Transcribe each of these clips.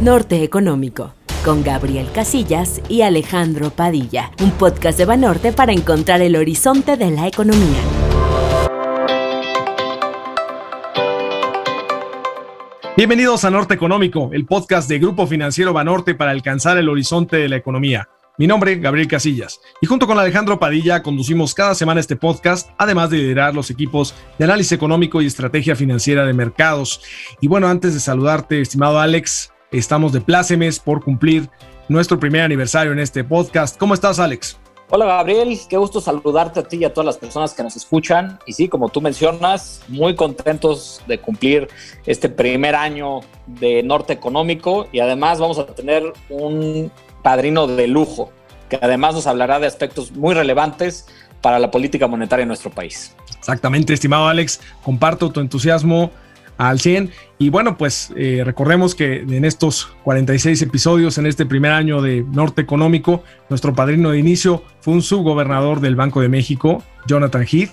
Norte Económico, con Gabriel Casillas y Alejandro Padilla, un podcast de Banorte para encontrar el horizonte de la economía. Bienvenidos a Norte Económico, el podcast de Grupo Financiero Banorte para alcanzar el horizonte de la economía. Mi nombre, Gabriel Casillas, y junto con Alejandro Padilla conducimos cada semana este podcast, además de liderar los equipos de análisis económico y estrategia financiera de mercados. Y bueno, antes de saludarte, estimado Alex, estamos de plácemes por cumplir nuestro primer aniversario en este podcast. ¿Cómo estás, Alex? Hola Gabriel, qué gusto saludarte a ti y a todas las personas que nos escuchan. Y sí, como tú mencionas, muy contentos de cumplir este primer año de Norte Económico y además vamos a tener un padrino de lujo, que además nos hablará de aspectos muy relevantes para la política monetaria en nuestro país. Exactamente, estimado Alex, comparto tu entusiasmo al 100. Y bueno, pues eh, recordemos que en estos 46 episodios, en este primer año de Norte Económico, nuestro padrino de inicio fue un subgobernador del Banco de México, Jonathan Heath.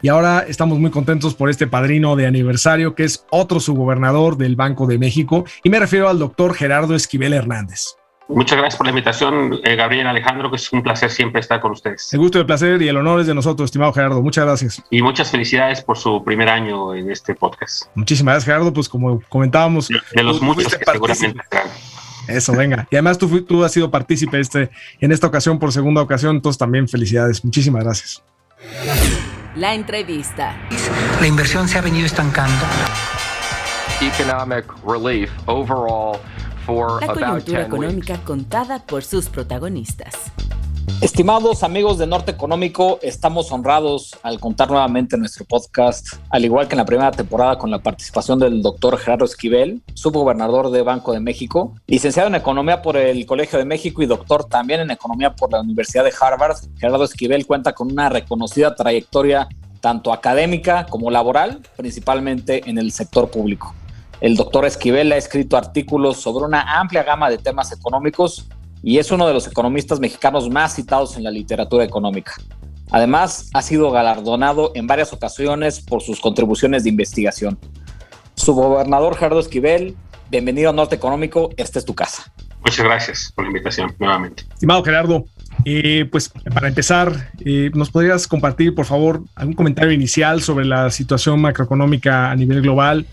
Y ahora estamos muy contentos por este padrino de aniversario, que es otro subgobernador del Banco de México. Y me refiero al doctor Gerardo Esquivel Hernández. Muchas gracias por la invitación, eh, Gabriel Alejandro, que es un placer siempre estar con ustedes. El gusto y el placer y el honor es de nosotros, estimado Gerardo. Muchas gracias. Y muchas felicidades por su primer año en este podcast. Muchísimas gracias, Gerardo. Pues como comentábamos... De los muchos que seguramente Eso, venga. Y además tú, tú has sido partícipe este, en esta ocasión por segunda ocasión, entonces también felicidades. Muchísimas gracias. La entrevista. La inversión se ha venido estancando. Economic relief overall la coyuntura económica contada por sus protagonistas. Estimados amigos de Norte Económico, estamos honrados al contar nuevamente nuestro podcast, al igual que en la primera temporada con la participación del doctor Gerardo Esquivel, subgobernador de Banco de México, licenciado en Economía por el Colegio de México y doctor también en Economía por la Universidad de Harvard. Gerardo Esquivel cuenta con una reconocida trayectoria tanto académica como laboral, principalmente en el sector público. El doctor Esquivel ha escrito artículos sobre una amplia gama de temas económicos y es uno de los economistas mexicanos más citados en la literatura económica. Además, ha sido galardonado en varias ocasiones por sus contribuciones de investigación. Su gobernador Gerardo Esquivel, bienvenido a Norte Económico, esta es tu casa. Muchas gracias por la invitación nuevamente. Estimado Gerardo, eh, pues para empezar, eh, ¿nos podrías compartir, por favor, algún comentario inicial sobre la situación macroeconómica a nivel global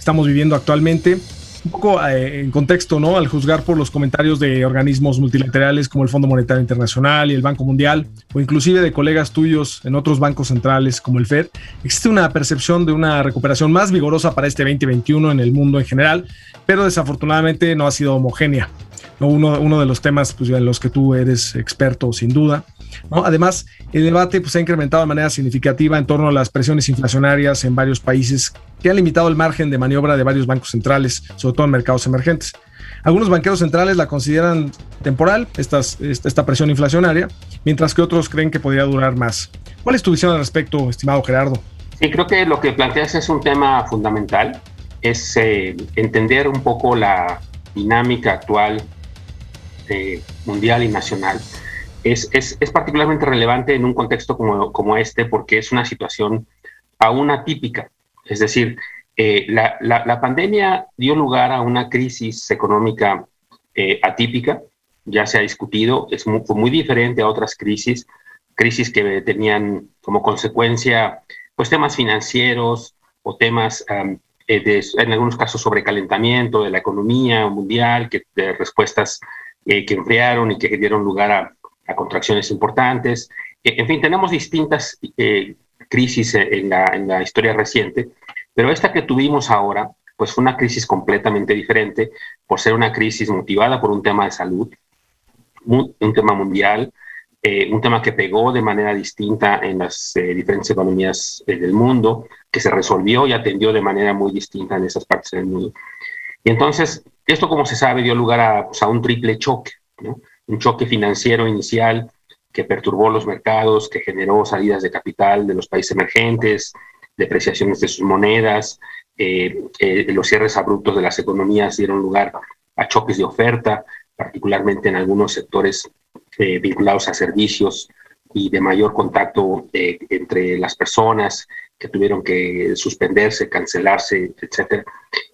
estamos viviendo actualmente. Un poco eh, en contexto, ¿no? Al juzgar por los comentarios de organismos multilaterales como el Fondo Monetario Internacional y el Banco Mundial, o inclusive de colegas tuyos en otros bancos centrales como el Fed, existe una percepción de una recuperación más vigorosa para este 2021 en el mundo en general, pero desafortunadamente no ha sido homogénea. Uno, uno de los temas pues, en los que tú eres experto, sin duda. Además, el debate pues, ha incrementado de manera significativa en torno a las presiones inflacionarias en varios países que han limitado el margen de maniobra de varios bancos centrales, sobre todo en mercados emergentes. Algunos banqueros centrales la consideran temporal, esta presión inflacionaria, mientras que otros creen que podría durar más. ¿Cuál es tu visión al respecto, estimado Gerardo? Sí, creo que lo que planteas es un tema fundamental, es eh, entender un poco la dinámica actual eh, mundial y nacional es, es, es, particularmente relevante en un contexto como, como, este porque es una situación aún atípica. Es decir, eh, la, la, la, pandemia dio lugar a una crisis económica eh, atípica, ya se ha discutido, es muy, muy diferente a otras crisis, crisis que tenían como consecuencia pues temas financieros o temas um, de, en algunos casos sobre calentamiento de la economía mundial, que, de respuestas eh, que enfriaron y que dieron lugar a contracciones importantes. Eh, en fin, tenemos distintas eh, crisis en la, en la historia reciente, pero esta que tuvimos ahora, pues fue una crisis completamente diferente por ser una crisis motivada por un tema de salud, un tema mundial, eh, un tema que pegó de manera distinta en las diferentes economías del mundo, que se resolvió y atendió de manera muy distinta en esas partes del mundo. Y entonces, esto, como se sabe, dio lugar a, pues, a un triple choque. ¿no? un choque financiero inicial que perturbó los mercados, que generó salidas de capital de los países emergentes, depreciaciones de sus monedas, eh, eh, los cierres abruptos de las economías dieron lugar a choques de oferta, particularmente en algunos sectores eh, vinculados a servicios y de mayor contacto entre las personas que tuvieron que suspenderse, cancelarse, etcétera.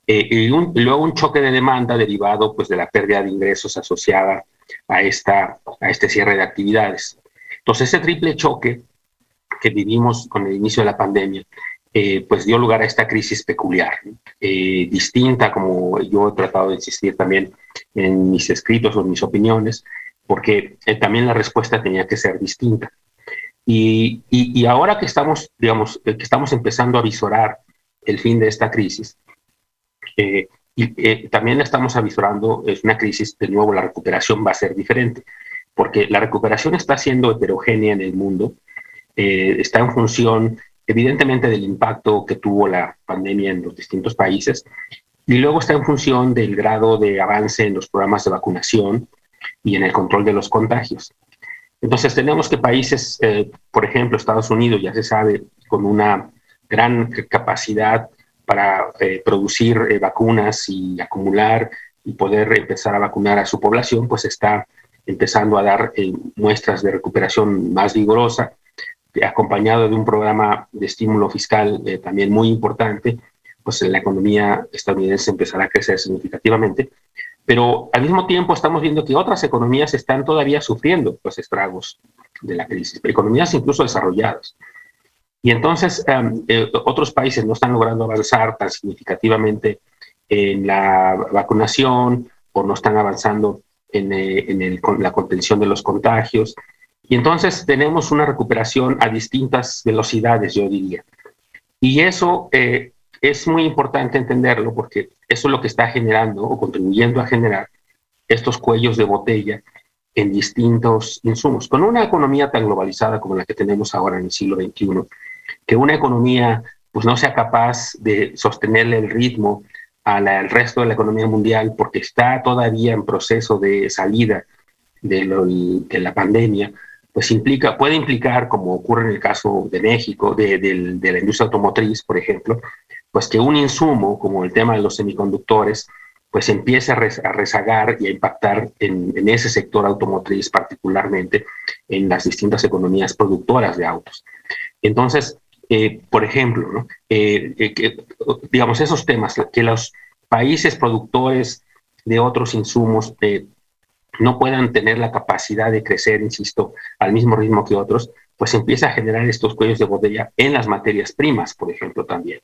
Eh, y, luego un choque de demanda derivado pues, de la pérdida de ingresos asociada a, esta, a este cierre de actividades. Entonces, ese triple choque que vivimos con el inicio de la pandemia, eh, pues dio lugar a esta crisis peculiar, eh, distinta, como yo he tratado de insistir también en mis escritos o en mis opiniones, porque también la respuesta tenía que ser distinta. Y, y, ahora que estamos, digamos, que estamos empezando a visorar el fin de esta crisis, eh, y eh, también estamos avisorando, es una crisis, de nuevo la recuperación va a ser diferente, porque la recuperación está siendo heterogénea en el mundo, eh, está en función evidentemente del impacto que tuvo la pandemia en los distintos países, y luego está en función del grado de avance en los programas de vacunación y en el control de los contagios. Entonces tenemos que países, eh, por ejemplo, Estados Unidos, ya se sabe, con una gran capacidad para eh, producir eh, vacunas y acumular y poder empezar a vacunar a su población, pues está empezando a dar muestras de recuperación más vigorosa, acompañado de un programa de estímulo fiscal también muy importante, pues la economía estadounidense empezará a crecer significativamente pero al mismo tiempo estamos viendo que otras economías están todavía sufriendo los estragos de la crisis, economías incluso desarrolladas. Y entonces em, eh, otros países no están logrando avanzar tan significativamente en la vacunación o no están avanzando en, eh, la contención de los contagios. Y entonces tenemos una recuperación a distintas velocidades, yo diría. Y eso eh, es muy importante entenderlo porque eso es lo que está generando o contribuyendo a generar estos cuellos de botella en distintos insumos. Con una economía tan globalizada como la que tenemos ahora en el siglo XXI, que una economía pues no sea capaz de sostenerle el ritmo al resto de la economía mundial porque está todavía en proceso de salida de, la pandemia, pues implica, puede implicar, como ocurre en el caso de México, de la industria automotriz, por ejemplo, pues que un insumo como el tema de los semiconductores, pues empiece a, rezagar y a impactar en, ese sector automotriz particularmente en las distintas economías productoras de autos. Entonces, eh, por ejemplo, eh, eh, digamos, esos temas, que los países productores de otros insumos no puedan tener la capacidad de crecer, insisto, al mismo ritmo que otros, pues empieza a generar estos cuellos de botella en las materias primas, por ejemplo, también.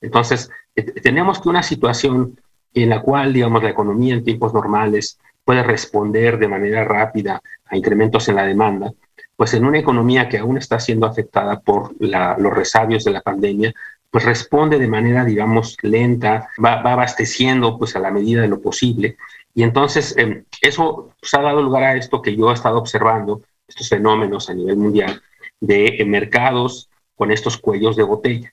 Entonces, eh, tenemos que una situación en la cual, digamos, la economía en tiempos normales puede responder de manera rápida a incrementos en la demanda, pues en una economía que aún está siendo afectada por los resabios de la pandemia, pues responde de manera, digamos, lenta, va, abasteciendo pues a la medida de lo posible. Y entonces em, eso pues, ha dado lugar a esto que yo he estado observando, estos fenómenos a nivel mundial, de mercados con estos cuellos de botella.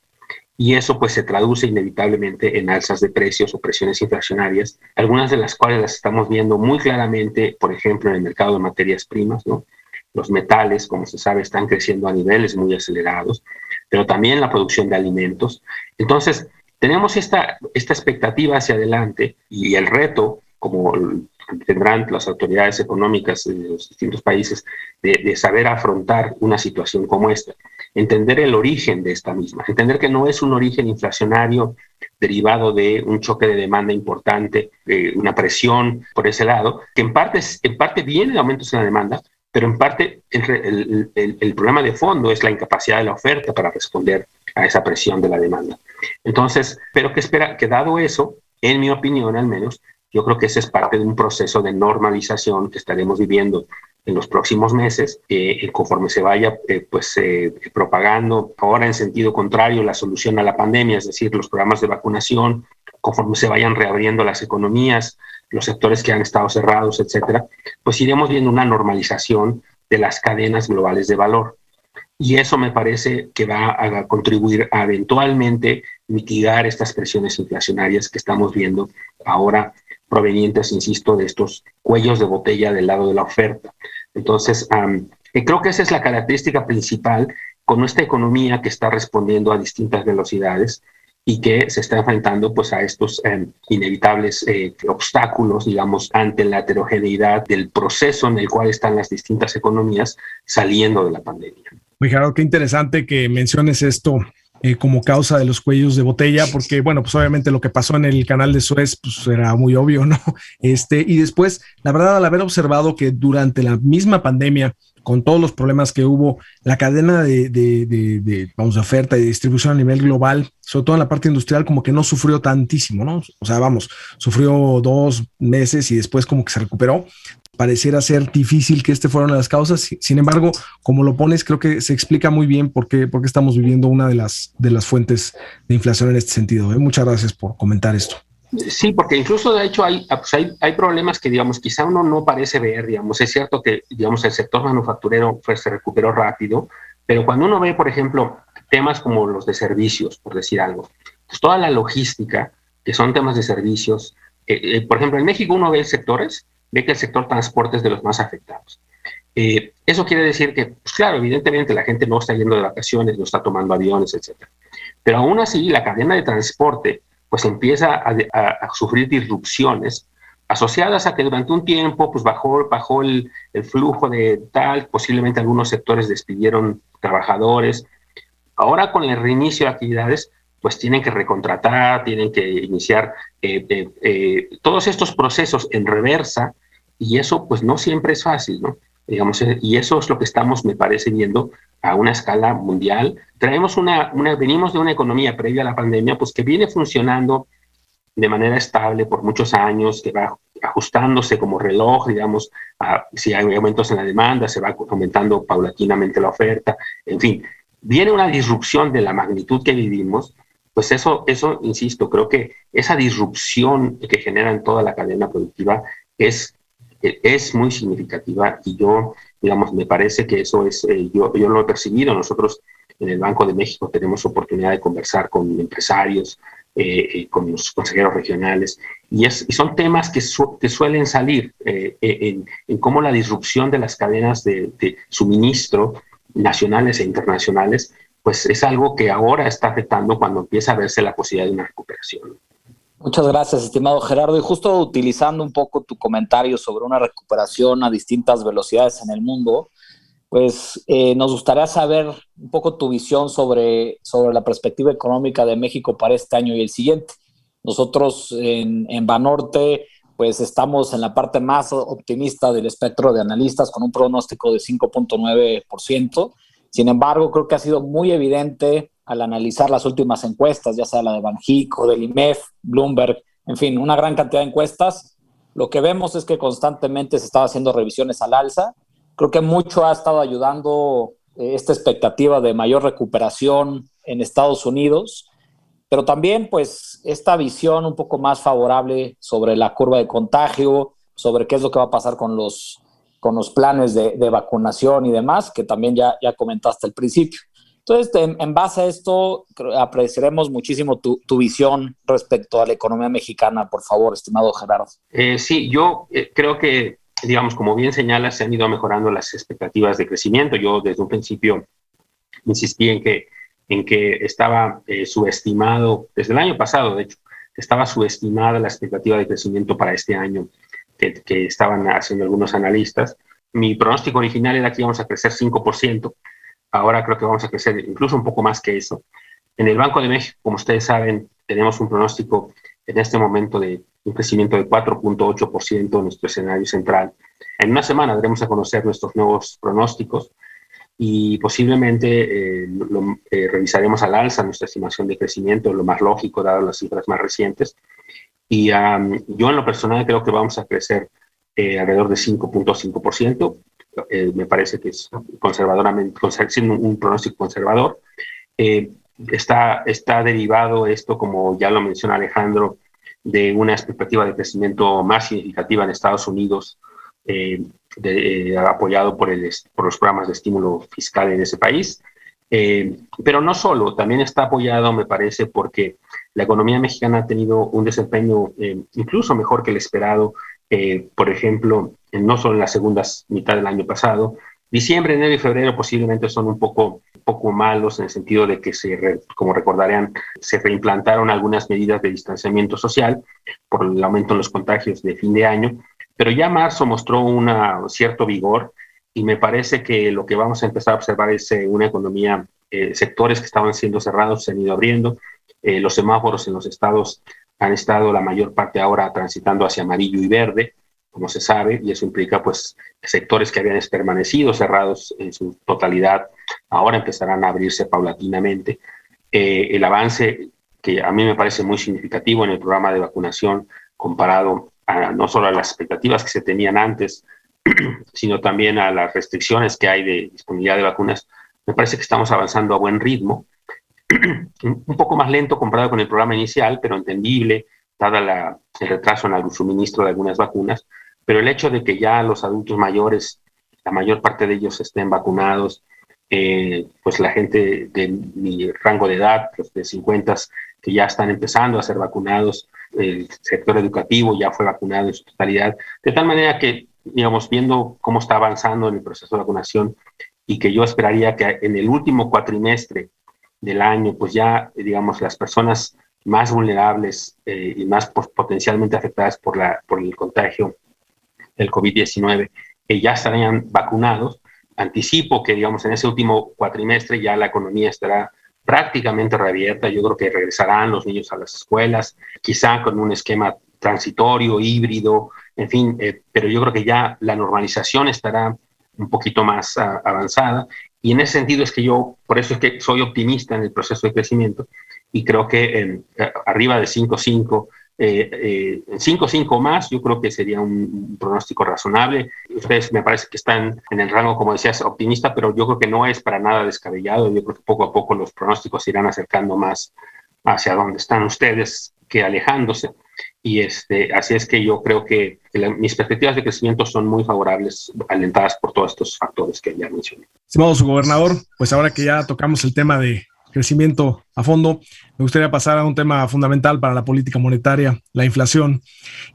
Y eso pues se traduce inevitablemente en alzas de precios o presiones inflacionarias, algunas de las cuales las estamos viendo muy claramente, por ejemplo, en el mercado de materias primas, ¿no? Los metales, como se sabe, están creciendo a niveles muy acelerados, pero también la producción de alimentos. Entonces, tenemos esta, esta expectativa hacia adelante y el reto, como tendrán las autoridades económicas de los distintos países de, saber afrontar una situación como esta, entender el origen de esta misma, entender que no es un origen inflacionario derivado de un choque de demanda importante, una presión por ese lado, que en parte, en parte viene de aumentos en la demanda, pero en parte el, el, problema de fondo es la incapacidad de la oferta para responder a esa presión de la demanda. Entonces, pero que espera que dado eso, en mi opinión al menos, yo creo que ese es parte de un proceso de normalización que estaremos viviendo en los próximos meses, eh, conforme se vaya eh, pues, eh, propagando ahora en sentido contrario la solución a la pandemia, es decir, los programas de vacunación, conforme se vayan reabriendo las economías, los sectores que han estado cerrados, etcétera, pues iremos viendo una normalización de las cadenas globales de valor. Y eso me parece que va a contribuir a eventualmente mitigar estas presiones inflacionarias que estamos viendo ahora provenientes, insisto, de estos cuellos de botella del lado de la oferta. Entonces, creo que esa es la característica principal con nuestra economía que está respondiendo a distintas velocidades y que se está enfrentando pues a estos em, inevitables eh, obstáculos, digamos, ante la heterogeneidad del proceso en el cual están las distintas economías saliendo de la pandemia. Muy claro, qué interesante que menciones esto eh, como causa de los cuellos de botella, porque bueno, pues obviamente lo que pasó en el canal de Suez, pues era muy obvio, ¿no? Este, y después, la verdad, al haber observado que durante la misma pandemia, con todos los problemas que hubo, la cadena de, de, de, vamos, de oferta y distribución a nivel global, sobre todo en la parte industrial, como que no sufrió tantísimo, ¿no? O sea, vamos, sufrió dos meses y después como que se recuperó, pareciera ser difícil que este fueran las causas. Sin embargo, como lo pones, creo que se explica muy bien por qué, por qué estamos viviendo una de las, de las fuentes de inflación en este sentido. ¿eh? Muchas gracias por comentar esto. Sí, porque incluso de hecho hay, pues hay, hay, problemas que, digamos, quizá uno no parece ver, digamos, es cierto que, digamos, el sector manufacturero pues, se recuperó rápido, pero cuando uno ve, por ejemplo, temas como los de servicios, por decir algo, pues toda la logística, que son temas de servicios, eh, eh, por ejemplo, en México uno ve sectores ve que el sector transporte es de los más afectados. Eh, eso quiere decir que, pues claro, evidentemente la gente no está yendo de vacaciones, no está tomando aviones, etc. Pero aún así, la cadena de transporte pues empieza a, sufrir disrupciones asociadas a que durante un tiempo pues bajó, bajó el, el, flujo de tal, posiblemente algunos sectores despidieron trabajadores. Ahora con el reinicio de actividades, pues tienen que recontratar, tienen que iniciar eh, eh, eh, todos estos procesos en reversa y eso pues no siempre es fácil, ¿no? Digamos, y eso es lo que estamos, me parece, viendo a una escala mundial. Traemos una, una, venimos de una economía previa a la pandemia, pues que viene funcionando de manera estable por muchos años, que va ajustándose como reloj, digamos, si hay aumentos en la demanda, se va aumentando paulatinamente la oferta, en fin, viene una disrupción de la magnitud que vivimos pues eso, eso, insisto, creo que esa disrupción que genera en toda la cadena productiva es, es muy significativa y yo, digamos, me parece que eso es, eh, yo, yo lo he percibido, nosotros en el Banco de México tenemos oportunidad de conversar con empresarios, eh, eh, con los consejeros regionales, y, es, y son temas que, que suelen salir en, cómo la disrupción de las cadenas de, de suministro nacionales e internacionales pues es algo que ahora está afectando cuando empieza a verse la posibilidad de una recuperación. Muchas gracias, estimado Gerardo. Y justo utilizando un poco tu comentario sobre una recuperación a distintas velocidades en el mundo, pues eh, nos gustaría saber un poco tu visión sobre, sobre la perspectiva económica de México para este año y el siguiente. Nosotros en, en Banorte, pues estamos en la parte más optimista del espectro de analistas con un pronóstico de 5.9%. Sin embargo, creo que ha sido muy evidente al analizar las últimas encuestas, ya sea la de Banjico, del IMEF, Bloomberg, en fin, una gran cantidad de encuestas. Lo que vemos es que constantemente se están haciendo revisiones al alza. Creo que mucho ha estado ayudando eh, esta expectativa de mayor recuperación en Estados Unidos, pero también pues esta visión un poco más favorable sobre la curva de contagio, sobre qué es lo que va a pasar con los con los planes de, vacunación y demás, que también ya, ya comentaste al principio. Entonces, en, base a esto, apreciaremos muchísimo tu, visión respecto a la economía mexicana, por favor, estimado Gerardo. Eh, sí, yo eh, creo que, digamos, como bien señalas, se han ido mejorando las expectativas de crecimiento. Yo desde un principio insistí en que, en que estaba eh, subestimado, desde el año pasado, de hecho, estaba subestimada la expectativa de crecimiento para este año que, estaban haciendo algunos analistas. Mi pronóstico original era que íbamos a crecer 5%, ahora creo que vamos a crecer incluso un poco más que eso. En el Banco de México, como ustedes saben, tenemos un pronóstico en este momento de un crecimiento de 4.8% en nuestro escenario central. En una semana daremos a conocer nuestros nuevos pronósticos y posiblemente eh, lo, eh, revisaremos al alza nuestra estimación de crecimiento, lo más lógico, dado las cifras más recientes. Y yo en lo personal creo que vamos a crecer eh, alrededor de 5.5%. Eh, me parece que es conservadoramente, siendo un, pronóstico conservador. Eh, está, está derivado esto, como ya lo menciona Alejandro, de una expectativa de crecimiento más significativa en Estados Unidos, apoyado por, el, por los programas de estímulo fiscal en ese país. pero no solo, también está apoyado, me parece, porque la economía mexicana ha tenido un desempeño eh, incluso mejor que el esperado, eh, por ejemplo, no solo en la segunda mitad del año pasado. Diciembre, enero y febrero posiblemente son un poco, poco malos en el sentido de que, se como recordarán, se reimplantaron algunas medidas de distanciamiento social por el aumento en los contagios de fin de año, pero ya marzo mostró un cierto vigor y me parece que lo que vamos a empezar a observar es eh, una economía, eh, sectores que estaban siendo cerrados se han ido abriendo, eh, los semáforos en los estados han estado la mayor parte ahora transitando hacia amarillo y verde, como se sabe, y eso implica pues sectores que habían permanecido cerrados en su totalidad, ahora empezarán a abrirse paulatinamente. el avance que a mí me parece muy significativo en el programa de vacunación comparado a, no solo a las expectativas que se tenían antes, sino también a las restricciones que hay de disponibilidad de vacunas, me parece que estamos avanzando a buen ritmo, un poco más lento comparado con el programa inicial, pero entendible, dada el retraso en el suministro de algunas vacunas, pero el hecho de que ya los adultos mayores, la mayor parte de ellos estén vacunados, eh, pues la gente de mi rango de edad, de 50, que ya están empezando a ser vacunados, el sector educativo ya fue vacunado en su totalidad, de tal manera que, digamos, viendo cómo está avanzando en el proceso de vacunación y que yo esperaría que en el último cuatrimestre del año, pues ya, digamos, las personas más vulnerables eh, y más potencialmente afectadas por, la, por el contagio del COVID-19, que ya estarían vacunados. Anticipo que, digamos, en ese último cuatrimestre ya la economía estará prácticamente reabierta. Yo creo que regresarán los niños a las escuelas, quizá con un esquema transitorio, híbrido, en fin, eh, pero yo creo que ya la normalización estará un poquito más ah, avanzada. Y en ese sentido es que yo, por eso es que soy optimista en el proceso de crecimiento y creo que eh, arriba de 5.5 eh, 5-5 eh, más, yo creo que sería un, pronóstico razonable. Ustedes me parece que están en el rango, como decías, optimista, pero yo creo que no es para nada descabellado. Yo creo que poco a poco los pronósticos irán acercando más hacia donde están ustedes que alejándose. Y este, así es que yo creo que, mis perspectivas de crecimiento son muy favorables, alentadas por todos estos factores que ya mencioné. Estimado su gobernador, pues ahora que ya tocamos el tema de crecimiento a fondo, me gustaría pasar a un tema fundamental para la política monetaria, la inflación.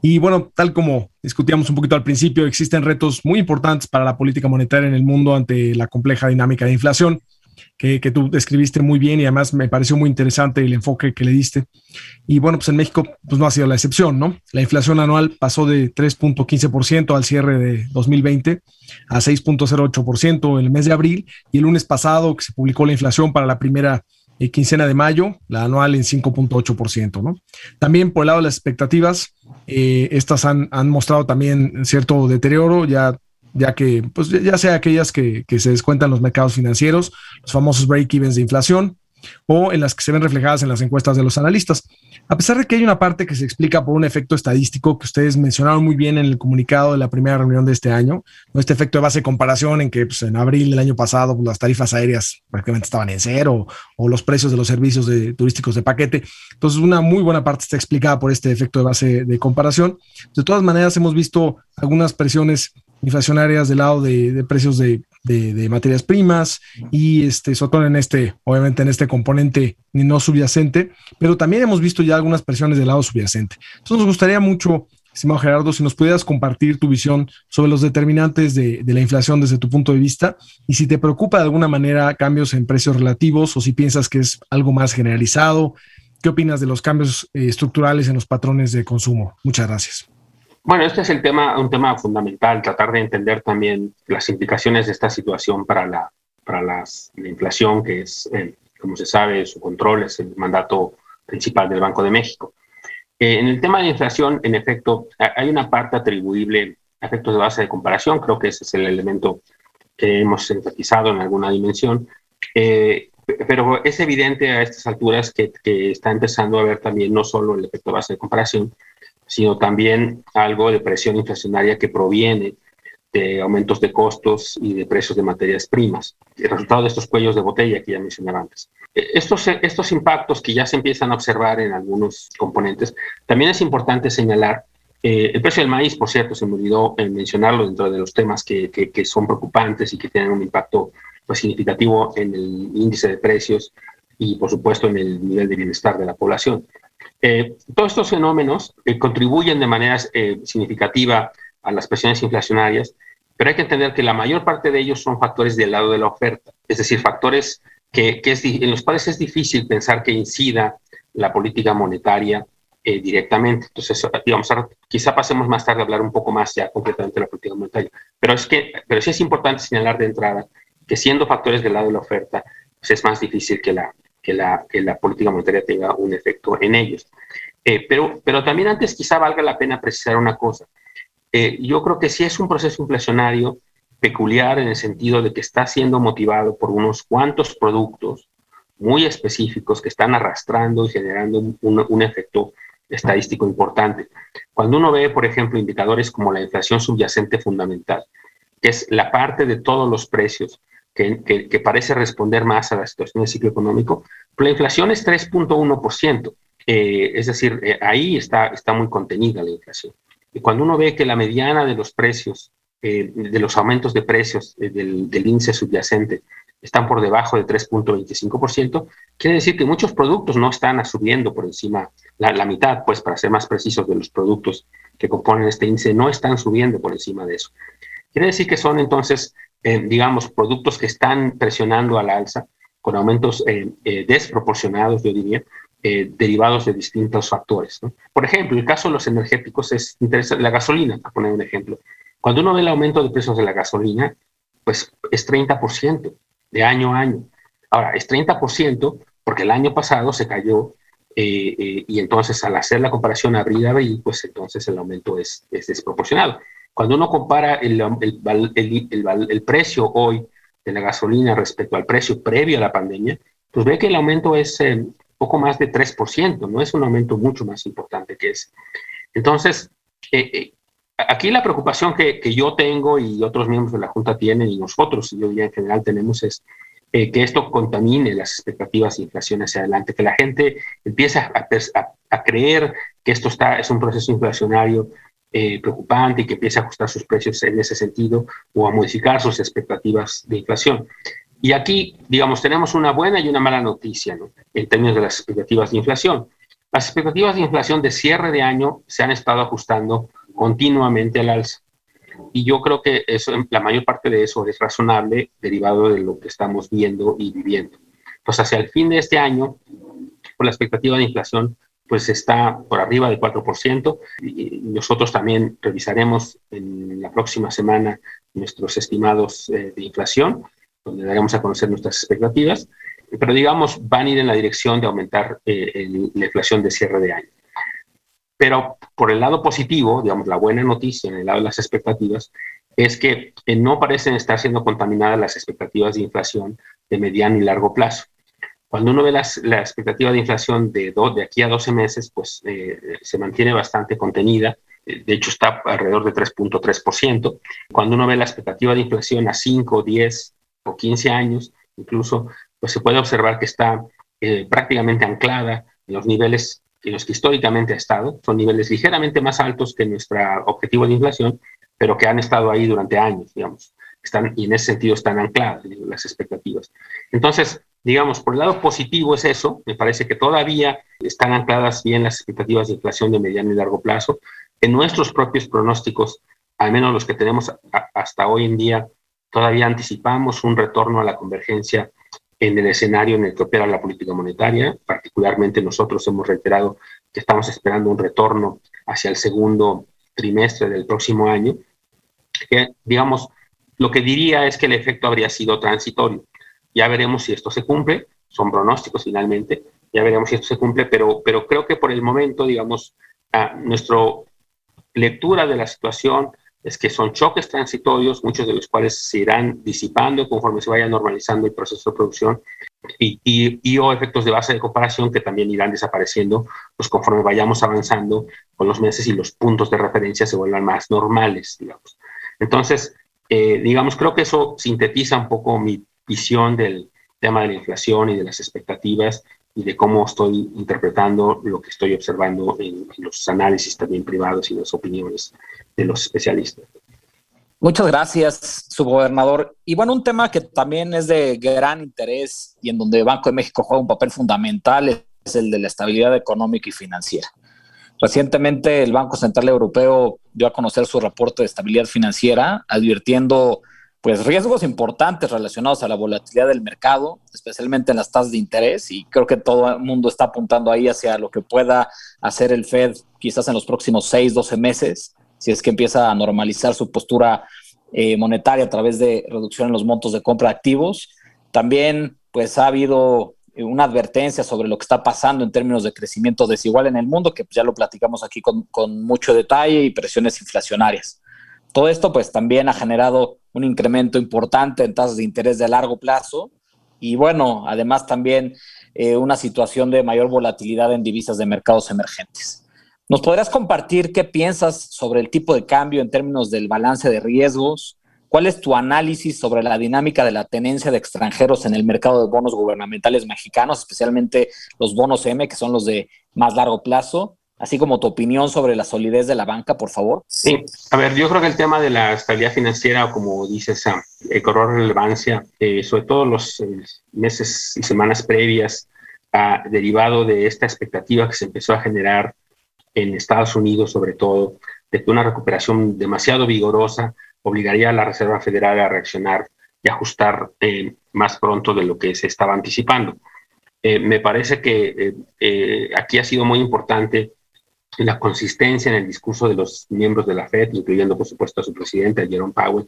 Y bueno, tal como discutíamos un poquito al principio, existen retos muy importantes para la política monetaria en el mundo ante la compleja dinámica de inflación. Que, que, tú describiste muy bien y además me pareció muy interesante el enfoque que le diste. Y bueno, pues en México pues no ha sido la excepción, ¿no? La inflación anual pasó de 3.15% al cierre de 2020 a 6.08% en el mes de abril y el lunes pasado que se publicó la inflación para la primera eh, quincena de mayo, la anual en 5.8%. ¿no? También por el lado de las expectativas, eh, estas han, han, mostrado también cierto deterioro, ya, ya que, pues ya sea aquellas que, que se descuentan los mercados financieros, los famosos break-evens de inflación, o en las que se ven reflejadas en las encuestas de los analistas. A pesar de que hay una parte que se explica por un efecto estadístico que ustedes mencionaron muy bien en el comunicado de la primera reunión de este año, este efecto de base de comparación en que pues, en abril del año pasado pues, las tarifas aéreas prácticamente estaban en cero o los precios de los servicios de, turísticos de paquete. Entonces, una muy buena parte está explicada por este efecto de base de comparación. De todas maneras, hemos visto algunas presiones inflacionarias del lado de, precios de, materias primas y este, sobre todo en este, obviamente en este componente no subyacente, pero también hemos visto ya algunas presiones del lado subyacente. Entonces nos gustaría mucho, estimado Gerardo, si nos pudieras compartir tu visión sobre los determinantes de, la inflación desde tu punto de vista y si te preocupa de alguna manera cambios en precios relativos o si piensas que es algo más generalizado. ¿Qué opinas de los cambios eh, estructurales en los patrones de consumo? Muchas gracias. Bueno, este es el tema, un tema fundamental, tratar de entender también las implicaciones de esta situación para la, para la inflación, que es, como se sabe, su control es el mandato principal del Banco de México. Eh, en el tema de inflación, en efecto, hay una parte atribuible a efectos de base de comparación, creo que ese es el elemento que hemos enfatizado en alguna dimensión, eh, pero es evidente a estas alturas que, que, está empezando a haber también no solo el efecto de base de comparación, sino también algo de presión inflacionaria que proviene de aumentos de costos y de precios de materias primas, el resultado de estos cuellos de botella que ya mencionaba antes. E, estos, estos impactos que ya se empiezan a observar en algunos componentes, también es importante señalar eh, el precio del maíz, por cierto, se me olvidó eh, mencionarlo dentro de los temas que, que, son preocupantes y que tienen un impacto pues, significativo en el índice de precios y, por supuesto, en el nivel de bienestar de la población. Eh, todos estos fenómenos eh, contribuyen de manera eh, significativa a las presiones inflacionarias, pero hay que entender que la mayor parte de ellos son factores del lado de la oferta, es decir, factores que, que es, en los cuales es difícil pensar que incida la política monetaria directamente. Entonces, digamos, quizá pasemos más tarde a hablar un poco más ya concretamente de la política monetaria. Pero, es que, pero sí es importante señalar de entrada que siendo factores del lado de la oferta, pues es más difícil que la, que la, política monetaria tenga un efecto en ellos. Eh, pero, pero también antes quizá valga la pena precisar una cosa. Eh, yo creo que sí es un proceso inflacionario peculiar en el sentido de que está siendo motivado por unos cuantos productos muy específicos que están arrastrando y generando un, efecto estadístico importante. Cuando uno ve, por ejemplo, indicadores como la inflación subyacente fundamental, que es la parte de todos los precios que, que, parece responder más a la situación del ciclo económico, la inflación es 3.1%. Eh, es decir, eh, ahí está, está muy contenida la inflación. Y cuando uno ve que la mediana de los precios, eh, de los aumentos de precios del, del, índice subyacente están por debajo del 3.25%, quiere decir que muchos productos no están subiendo por encima, la, la, mitad, pues para ser más precisos, de los productos que componen este índice no están subiendo por encima de eso. Quiere decir que son entonces, digamos, productos que están presionando al alza con aumentos desproporcionados, yo diría, eh, derivados de distintos factores. Por ejemplo, el caso de los energéticos es interesante. La gasolina, para poner un ejemplo. Cuando uno ve el aumento de precios de la gasolina, pues es 30% de año a año. Ahora, es 30% porque el año pasado se cayó eh, eh, y entonces al hacer la comparación abril a abril, pues entonces el aumento es, es desproporcionado. Cuando uno compara el, el, el, el, precio hoy de la gasolina respecto al precio previo a la pandemia, pues ve que el aumento es poco más de 3%, no es un aumento mucho más importante que ese. Entonces, eh, eh, aquí la preocupación que, que, yo tengo y otros miembros de la Junta tienen y nosotros, yo diría en general tenemos es eh, que esto contamine las expectativas de inflación hacia adelante, que la gente empiece a, a, a creer que esto está, es un proceso inflacionario preocupante y que empiece a ajustar sus precios en ese sentido o a modificar sus expectativas de inflación. Y aquí, digamos, tenemos una buena y una mala noticia ¿no? en términos de las expectativas de inflación. Las expectativas de inflación de cierre de año se han estado ajustando continuamente al alza. Y yo creo que eso, la mayor parte de eso es razonable, derivado de lo que estamos viendo y viviendo. Pues hacia el fin de este año, pues la expectativa de inflación pues está por arriba del 4%. Y nosotros también revisaremos en la próxima semana nuestros estimados eh, de inflación donde daremos a conocer nuestras expectativas, pero digamos van a ir en la dirección de aumentar eh, la inflación de cierre de año. Pero por el lado positivo, digamos, la buena noticia en el lado de las expectativas es que eh, no parecen estar siendo contaminadas las expectativas de inflación de mediano y largo plazo. Cuando uno ve las, la expectativa de inflación de, de aquí a 12 meses, pues eh, se mantiene bastante contenida. De hecho, está alrededor de 3.3%. Cuando uno ve la expectativa de inflación a 5, 10, o 15 años, incluso, pues se puede observar que está eh, prácticamente anclada en los niveles en los que históricamente ha estado. Son niveles ligeramente más altos que nuestro objetivo de inflación, pero que han estado ahí durante años, digamos. Están, y en ese sentido están ancladas las expectativas. Entonces, digamos, por el lado positivo es eso, me parece que todavía están ancladas bien las expectativas de inflación de mediano y largo plazo. En nuestros propios pronósticos, al menos los que tenemos hasta hoy en día, Todavía anticipamos un retorno a la convergencia en el escenario en el que opera la política monetaria. Particularmente nosotros hemos reiterado que estamos esperando un retorno hacia el segundo trimestre del próximo año. Digamos, lo que diría es que el efecto habría sido transitorio. Ya veremos si esto se cumple, son pronósticos finalmente, ya veremos si esto se cumple, pero, pero creo que por el momento, digamos, nuestra lectura de la situación es que son choques transitorios, muchos de los cuales se irán disipando conforme se vaya normalizando el proceso de producción y, y, o efectos de base de comparación que también irán desapareciendo pues conforme vayamos avanzando con los meses y los puntos de referencia se vuelvan más normales, digamos. Entonces, eh, digamos, creo que eso sintetiza un poco mi visión del tema de la inflación y de las expectativas y de cómo estoy interpretando lo que estoy observando en, los análisis también privados y las opiniones de los especialistas. Muchas gracias, subgobernador. Y bueno, un tema que también es de gran interés y en donde Banco de México juega un papel fundamental es el de la estabilidad económica y financiera. Recientemente el Banco Central Europeo dio a conocer su reporte de estabilidad financiera, advirtiendo pues riesgos importantes relacionados a la volatilidad del mercado, especialmente en las tasas de interés, y creo que todo el mundo está apuntando ahí hacia lo que pueda hacer el Fed quizás en los próximos 6, 12 meses, si es que empieza a normalizar su postura eh, monetaria a través de reducción en los montos de compra de activos. También pues ha habido una advertencia sobre lo que está pasando en términos de crecimiento desigual en el mundo, que ya lo platicamos aquí con, con mucho detalle y presiones inflacionarias. Todo esto pues también ha generado un incremento importante en tasas de interés de largo plazo y bueno, además también eh, una situación de mayor volatilidad en divisas de mercados emergentes. ¿Nos podrías compartir qué piensas sobre el tipo de cambio en términos del balance de riesgos? ¿Cuál es tu análisis sobre la dinámica de la tenencia de extranjeros en el mercado de bonos gubernamentales mexicanos, especialmente los bonos M, que son los de más largo plazo? Así como tu opinión sobre la solidez de la banca, por favor. Sí, a ver, yo creo que el tema de la estabilidad financiera, como dices, eh, corrió relevancia, eh, sobre todo los eh, meses y semanas previas, a, derivado de esta expectativa que se empezó a generar en Estados Unidos, sobre todo, de que una recuperación demasiado vigorosa obligaría a la Reserva Federal a reaccionar y ajustar eh, más pronto de lo que se estaba anticipando. me parece que aquí ha sido muy importante la consistencia en el discurso de los miembros de la Fed, incluyendo por supuesto a su presidente, Jerome Powell,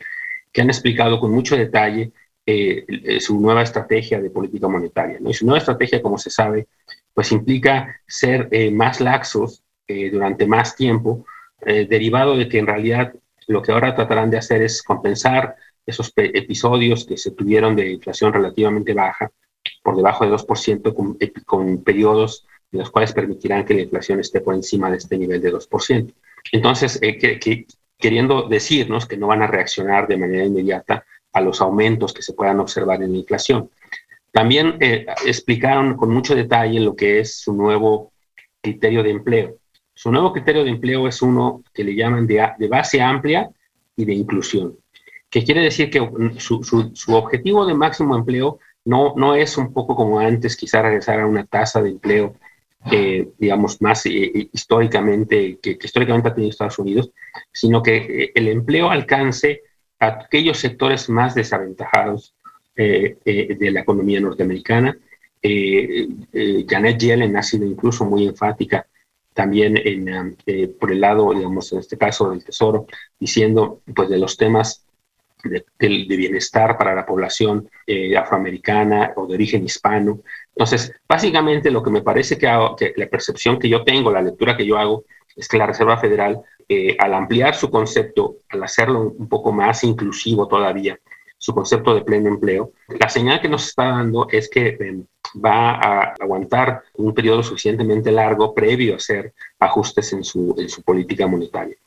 que han explicado con mucho detalle eh, eh, su nueva estrategia de política monetaria. Y su nueva estrategia, como se sabe, pues implica ser eh, más laxos durante más tiempo, derivado de que en realidad lo que ahora tratarán de hacer es compensar esos episodios que se tuvieron de inflación relativamente baja, por debajo de 2%, con, con periodos los cuales permitirán que la inflación esté por encima de este nivel de 2%. Entonces, eh, que, queriendo decirnos que no van a reaccionar de manera inmediata a los aumentos que se puedan observar en la inflación. También eh, explicaron con mucho detalle lo que es su nuevo criterio de empleo. Su nuevo criterio de empleo es uno que le llaman de, de base amplia y de inclusión, que quiere decir que su, su, su objetivo de máximo empleo no, no es un poco como antes, quizá regresar a una tasa de empleo eh, digamos, más eh, eh, históricamente, que, históricamente ha tenido Estados Unidos, sino que el empleo alcance a aquellos sectores más desaventajados de la economía norteamericana. Janet Yellen ha sido incluso muy enfática también en, por el lado, digamos, en este caso del Tesoro, diciendo, pues, de los temas de, bienestar para la población afroamericana o de origen hispano, entonces, básicamente lo que me parece que, que, la percepción que yo tengo, la lectura que yo hago, es que la Reserva Federal, eh, al ampliar su concepto, al hacerlo un poco más inclusivo todavía, su concepto de pleno empleo, la señal que nos está dando es que em, va a aguantar un periodo suficientemente largo previo a hacer ajustes en su, en su política monetaria.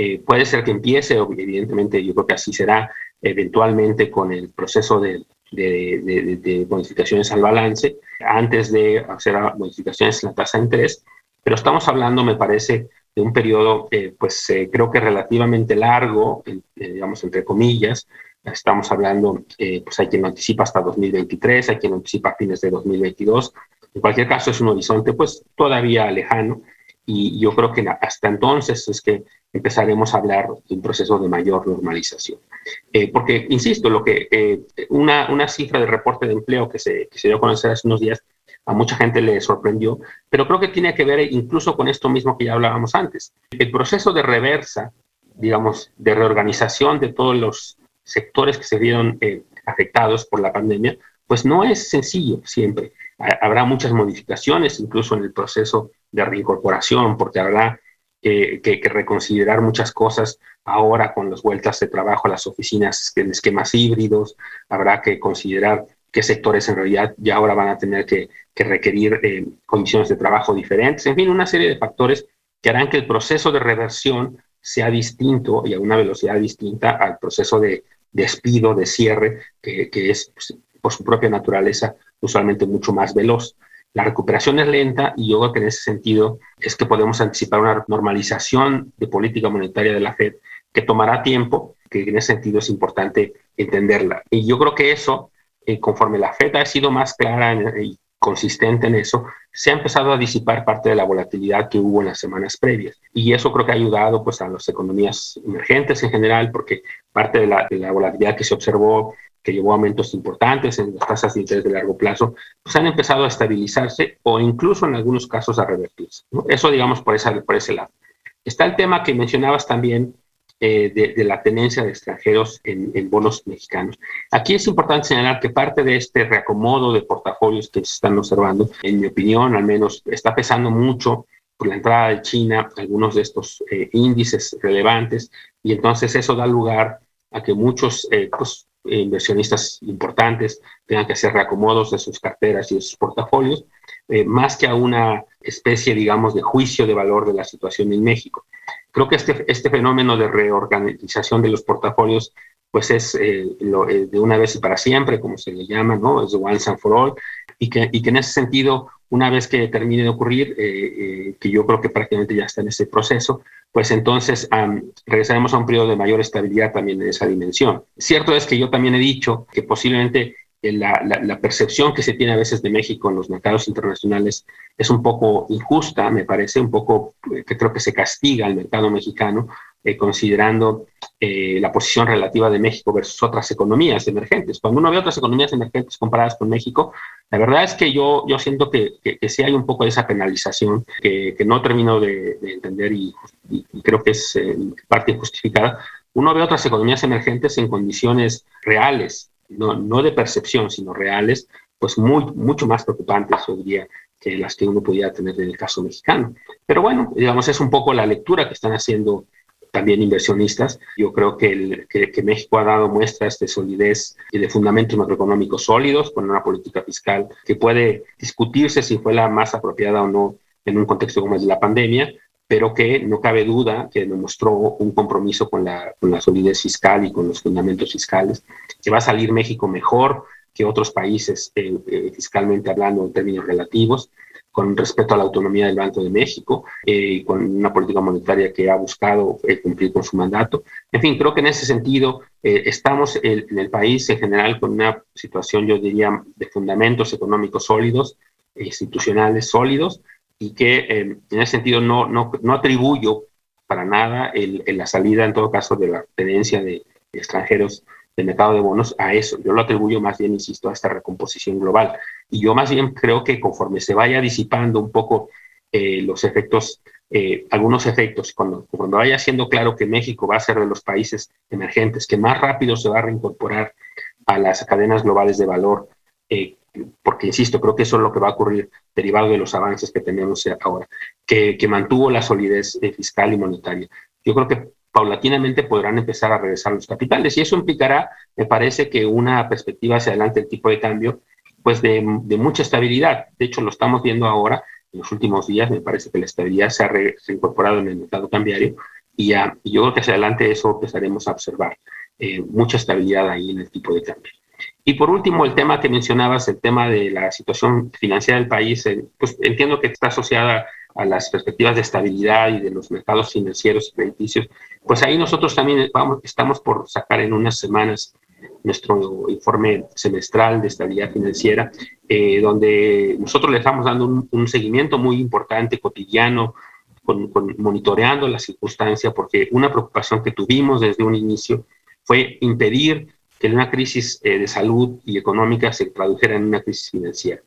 Eh, puede ser que empiece, evidentemente yo creo que así será, eventualmente con el proceso de de, modificaciones al balance antes de hacer modificaciones en la tasa de interés, pero estamos hablando, me parece, de un periodo, eh, pues eh, creo que relativamente largo, eh, digamos, entre comillas. Estamos hablando, pues hay quien anticipa hasta 2023, hay quien anticipa a fines de 2022. En cualquier caso, es un horizonte, pues, todavía lejano. Y yo creo que hasta entonces es que empezaremos a hablar de un proceso de mayor normalización. Eh, porque, insisto, lo que eh, una, una, cifra de reporte de empleo que se, que se dio a conocer hace unos días a mucha gente le sorprendió, pero creo que tiene que ver incluso con esto mismo que ya hablábamos antes. El proceso de reversa, digamos, de reorganización de todos los sectores que se vieron eh, afectados por la pandemia, pues no es sencillo siempre. Habrá muchas modificaciones, incluso en el proceso de reincorporación, porque habrá que, reconsiderar muchas cosas ahora con las vueltas de trabajo a las oficinas en esquemas híbridos. Habrá que considerar qué sectores en realidad ya ahora van a tener que, requerir eh, condiciones de trabajo diferentes. En fin, una serie de factores que harán que el proceso de reversión sea distinto y a una velocidad distinta al proceso de despido, de cierre, que, es pues, por su propia naturaleza usualmente mucho más veloz. La recuperación es lenta y yo creo que en ese sentido es que podemos anticipar una normalización de política monetaria de la Fed que tomará tiempo, que en ese sentido es importante entenderla. Y yo creo que eso, eh, conforme la Fed ha sido más clara y consistente en eso, se ha empezado a disipar parte de la volatilidad que hubo en las semanas previas. Y eso creo que ha ayudado pues, a las economías emergentes en general, porque parte de la, de la volatilidad que se observó que llevó aumentos importantes en las tasas de interés de largo plazo, pues han empezado a estabilizarse o incluso en algunos casos a revertirse. Eso, digamos, por, esa, por ese lado. Está el tema que mencionabas también eh, de, la tenencia de extranjeros en, bonos mexicanos. Aquí es importante señalar que parte de este reacomodo de portafolios que se están observando, en mi opinión, al menos está pesando mucho por la entrada de China, algunos de estos eh, índices relevantes, y entonces eso da lugar a que muchos eh, pues, inversionistas importantes tengan que hacer reacomodos de sus carteras y de sus portafolios, más que a una especie, digamos, de juicio de valor de la situación en México. Creo que este, este fenómeno de reorganización de los portafolios pues es eh, eh, de una vez y para siempre, como se le llama, ¿no? Es once and for all, y que, y que en ese sentido, una vez que termine de ocurrir, eh, que yo creo que prácticamente ya está en ese proceso, pues entonces regresaremos a un periodo de mayor estabilidad también en esa dimensión. Cierto es que yo también he dicho que posiblemente la, la, percepción que se tiene a veces de México en los mercados internacionales es un poco injusta, me parece, un poco eh, que creo que se castiga al mercado mexicano, eh, considerando eh, la posición relativa de México versus otras economías emergentes. Cuando uno ve otras economías emergentes comparadas con México, la verdad es que yo, yo siento que, que, sí hay un poco de esa penalización que, que no termino de, entender y, y, creo que es parte injustificada. Uno ve otras economías emergentes en condiciones reales, no, no de percepción, sino reales, pues muy, mucho más preocupantes, yo diría, que las que uno podía tener en el caso mexicano. Pero bueno, digamos, es un poco la lectura que están haciendo también inversionistas. Yo creo que, el, que, México ha dado muestras de solidez y de fundamentos macroeconómicos sólidos con una política fiscal que puede discutirse si fue la más apropiada o no en un contexto como el de la pandemia, pero que no cabe duda que demostró un compromiso con la, con la solidez fiscal y con los fundamentos fiscales, que va a salir México mejor que otros países eh, eh, fiscalmente hablando en términos relativos, con respecto a la autonomía del Banco de México eh, y con una política monetaria que ha buscado cumplir con su mandato. En fin, creo que en ese sentido estamos en el país en general con una situación, yo diría, de fundamentos económicos sólidos, institucionales sólidos, y que eh, en ese sentido no, no, no atribuyo para nada el, la salida, en todo caso, de la tenencia de, extranjeros del mercado de bonos a eso. Yo lo atribuyo más bien, insisto, a esta recomposición global. Y yo más bien creo que conforme se vaya disipando un poco eh, los efectos, eh, algunos efectos, cuando, cuando vaya siendo claro que México va a ser de los países emergentes que más rápido se va a reincorporar a las cadenas globales de valor, porque insisto, creo que eso es lo que va a ocurrir derivado de los avances que tenemos ahora, que, mantuvo la solidez fiscal y monetaria. Yo creo que paulatinamente podrán empezar a regresar los capitales y eso implicará, me parece, que una perspectiva hacia adelante del tipo de cambio, pues de, mucha estabilidad. De hecho, lo estamos viendo ahora, en los últimos días, me parece que la estabilidad se ha reincorporado en el mercado cambiario y, ya, yo creo que hacia adelante eso empezaremos a observar, eh, mucha estabilidad ahí en el tipo de cambio. Y por último, el tema que mencionabas, el tema de la situación financiera del país, eh, pues entiendo que está asociada a las perspectivas de estabilidad y de los mercados financieros y crediticios. Pues ahí nosotros también vamos, estamos por sacar en unas semanas nuestro informe semestral de estabilidad financiera, eh, donde nosotros le estamos dando un, seguimiento muy importante, cotidiano, con, monitoreando la circunstancia, porque una preocupación que tuvimos desde un inicio fue impedir que una crisis eh, de salud y económica se tradujera en una crisis financiera.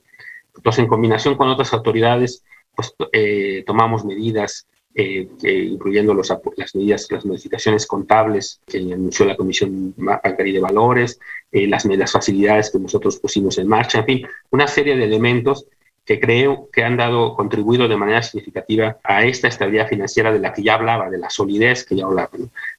Entonces, en combinación con otras autoridades, pues eh, tomamos medidas, eh, incluyendo los, las medidas, las modificaciones contables que anunció la Comisión Bancaria de Valores, las, las facilidades que nosotros pusimos en marcha, en fin, una serie de elementos que creo que han dado, contribuido de manera significativa a esta estabilidad financiera de la que ya hablaba, de la solidez que ya hablaba.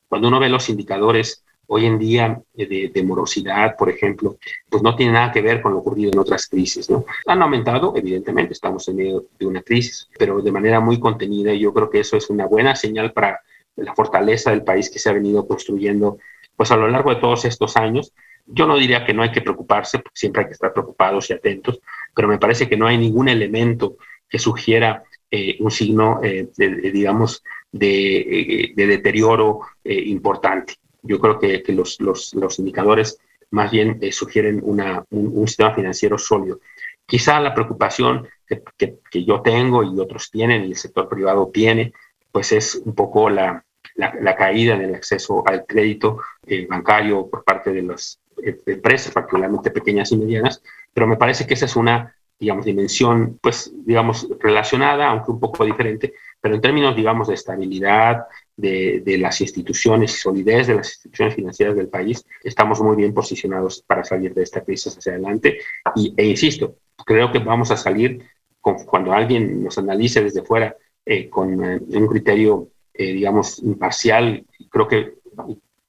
Cuando uno ve los indicadores hoy en día eh, de, morosidad, por ejemplo, pues no tiene nada que ver con lo ocurrido en otras crisis, ¿no? Han aumentado, evidentemente, estamos en medio de una crisis, pero de manera muy contenida y yo creo que eso es una buena señal para la fortaleza del país que se ha venido construyendo pues a lo largo de todos estos años. Yo no diría que no hay que preocuparse, porque siempre hay que estar preocupados y atentos, pero me parece que no hay ningún elemento que sugiera eh, un signo, eh, de, digamos, de, de deterioro importante. Yo creo que, los, los, los, indicadores más bien eh, sugieren una, un, sistema financiero sólido. Quizá la preocupación que, que, yo tengo y otros tienen y el sector privado tiene, pues es un poco la, la, caída en el acceso al crédito eh, bancario por parte de las eh, empresas, particularmente pequeñas y medianas, pero me parece que esa es una, digamos, dimensión, pues, digamos, relacionada, aunque un poco diferente, pero en términos, digamos, de estabilidad de, las instituciones y solidez de las instituciones financieras del país, estamos muy bien posicionados para salir de esta crisis hacia adelante. Y, e insisto, creo que vamos a salir con, cuando alguien nos analice desde fuera eh, con eh, un criterio, eh, digamos, imparcial, creo que